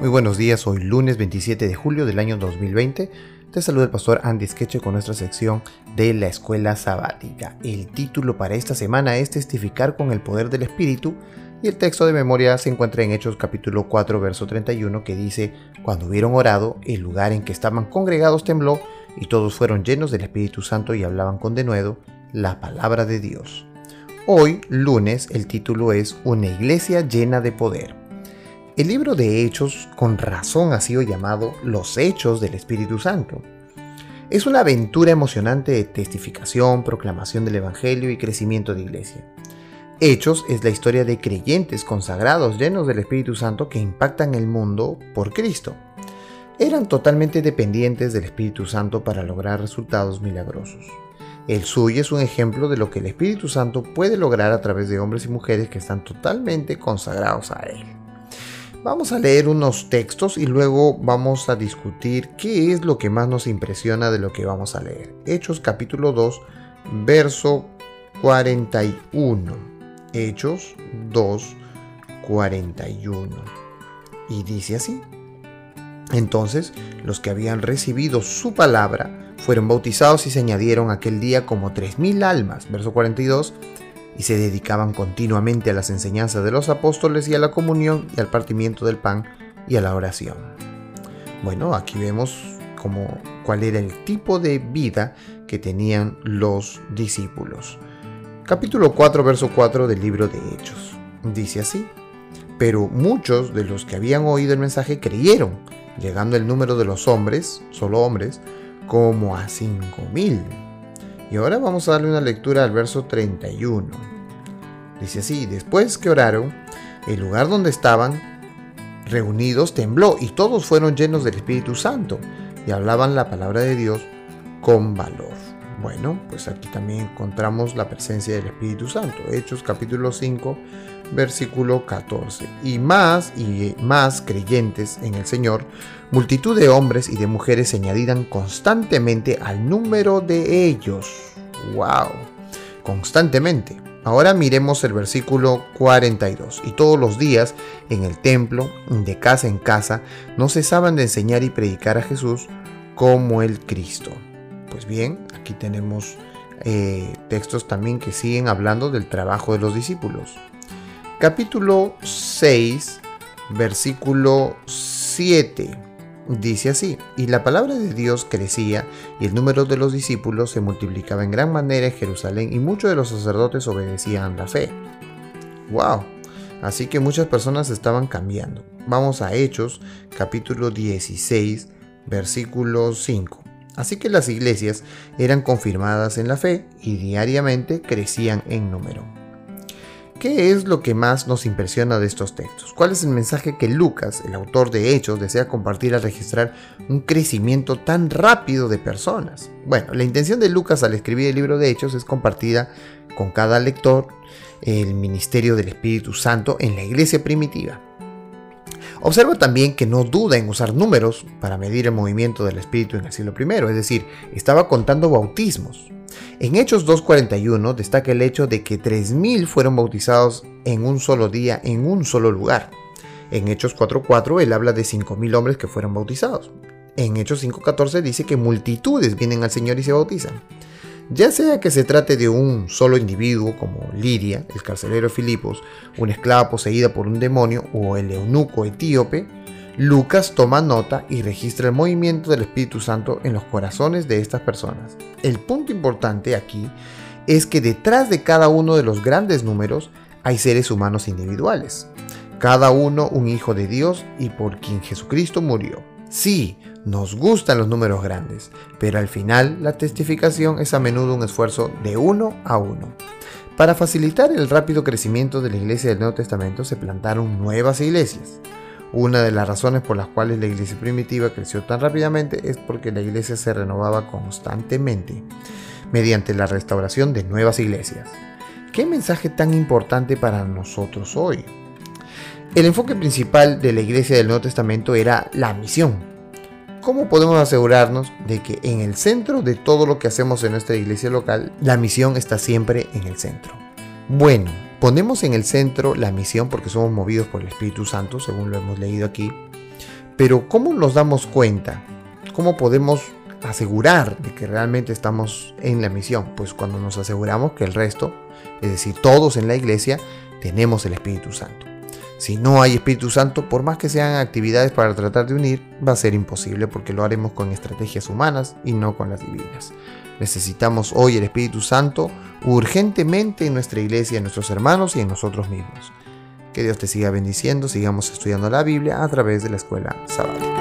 Muy buenos días, hoy lunes 27 de julio del año 2020. Te saluda el pastor Andy Skeche con nuestra sección de la escuela sabática. El título para esta semana es Testificar con el poder del Espíritu y el texto de memoria se encuentra en Hechos capítulo 4 verso 31 que dice, Cuando hubieron orado, el lugar en que estaban congregados tembló y todos fueron llenos del Espíritu Santo y hablaban con denuedo la palabra de Dios. Hoy, lunes, el título es Una iglesia llena de poder. El libro de Hechos con razón ha sido llamado Los Hechos del Espíritu Santo. Es una aventura emocionante de testificación, proclamación del Evangelio y crecimiento de iglesia. Hechos es la historia de creyentes consagrados llenos del Espíritu Santo que impactan el mundo por Cristo. Eran totalmente dependientes del Espíritu Santo para lograr resultados milagrosos. El suyo es un ejemplo de lo que el Espíritu Santo puede lograr a través de hombres y mujeres que están totalmente consagrados a Él. Vamos a leer unos textos y luego vamos a discutir qué es lo que más nos impresiona de lo que vamos a leer. Hechos capítulo 2, verso 41. Hechos 2, 41. Y dice así. Entonces los que habían recibido su palabra fueron bautizados y se añadieron aquel día como tres mil almas. Verso 42 y se dedicaban continuamente a las enseñanzas de los apóstoles y a la comunión y al partimiento del pan y a la oración. Bueno, aquí vemos como cuál era el tipo de vida que tenían los discípulos. Capítulo 4, verso 4 del libro de Hechos. Dice así, pero muchos de los que habían oído el mensaje creyeron, llegando el número de los hombres, solo hombres, como a cinco mil. Y ahora vamos a darle una lectura al verso 31. Dice así, después que oraron, el lugar donde estaban reunidos tembló y todos fueron llenos del Espíritu Santo y hablaban la palabra de Dios con valor. Bueno, pues aquí también encontramos la presencia del Espíritu Santo. Hechos capítulo 5, versículo 14. Y más y más creyentes en el Señor, multitud de hombres y de mujeres se añadían constantemente al número de ellos. ¡Wow! Constantemente. Ahora miremos el versículo 42. Y todos los días en el templo, de casa en casa, no cesaban de enseñar y predicar a Jesús como el Cristo. Pues bien, aquí tenemos eh, textos también que siguen hablando del trabajo de los discípulos. Capítulo 6, versículo 7 Dice así, y la palabra de Dios crecía y el número de los discípulos se multiplicaba en gran manera en Jerusalén y muchos de los sacerdotes obedecían la fe. ¡Wow! Así que muchas personas estaban cambiando. Vamos a Hechos capítulo 16 versículo 5. Así que las iglesias eran confirmadas en la fe y diariamente crecían en número. ¿Qué es lo que más nos impresiona de estos textos? ¿Cuál es el mensaje que Lucas, el autor de Hechos, desea compartir al registrar un crecimiento tan rápido de personas? Bueno, la intención de Lucas al escribir el libro de Hechos es compartida con cada lector el ministerio del Espíritu Santo en la iglesia primitiva. Observa también que no duda en usar números para medir el movimiento del Espíritu en el siglo I, es decir, estaba contando bautismos. En Hechos 2.41 destaca el hecho de que 3.000 fueron bautizados en un solo día en un solo lugar. En Hechos 4.4 él habla de 5.000 hombres que fueron bautizados. En Hechos 5.14 dice que multitudes vienen al Señor y se bautizan. Ya sea que se trate de un solo individuo como Lidia, el carcelero Filipos, una esclava poseída por un demonio o el eunuco etíope, Lucas toma nota y registra el movimiento del Espíritu Santo en los corazones de estas personas. El punto importante aquí es que detrás de cada uno de los grandes números hay seres humanos individuales, cada uno un hijo de Dios y por quien Jesucristo murió. Sí, nos gustan los números grandes, pero al final la testificación es a menudo un esfuerzo de uno a uno. Para facilitar el rápido crecimiento de la iglesia del Nuevo Testamento se plantaron nuevas iglesias. Una de las razones por las cuales la iglesia primitiva creció tan rápidamente es porque la iglesia se renovaba constantemente mediante la restauración de nuevas iglesias. ¿Qué mensaje tan importante para nosotros hoy? El enfoque principal de la iglesia del Nuevo Testamento era la misión. ¿Cómo podemos asegurarnos de que en el centro de todo lo que hacemos en nuestra iglesia local, la misión está siempre en el centro? Bueno, Ponemos en el centro la misión porque somos movidos por el Espíritu Santo, según lo hemos leído aquí. Pero ¿cómo nos damos cuenta? ¿Cómo podemos asegurar de que realmente estamos en la misión? Pues cuando nos aseguramos que el resto, es decir, todos en la iglesia, tenemos el Espíritu Santo. Si no hay Espíritu Santo, por más que sean actividades para tratar de unir, va a ser imposible porque lo haremos con estrategias humanas y no con las divinas. Necesitamos hoy el Espíritu Santo urgentemente en nuestra iglesia, en nuestros hermanos y en nosotros mismos. Que Dios te siga bendiciendo, sigamos estudiando la Biblia a través de la escuela sabática.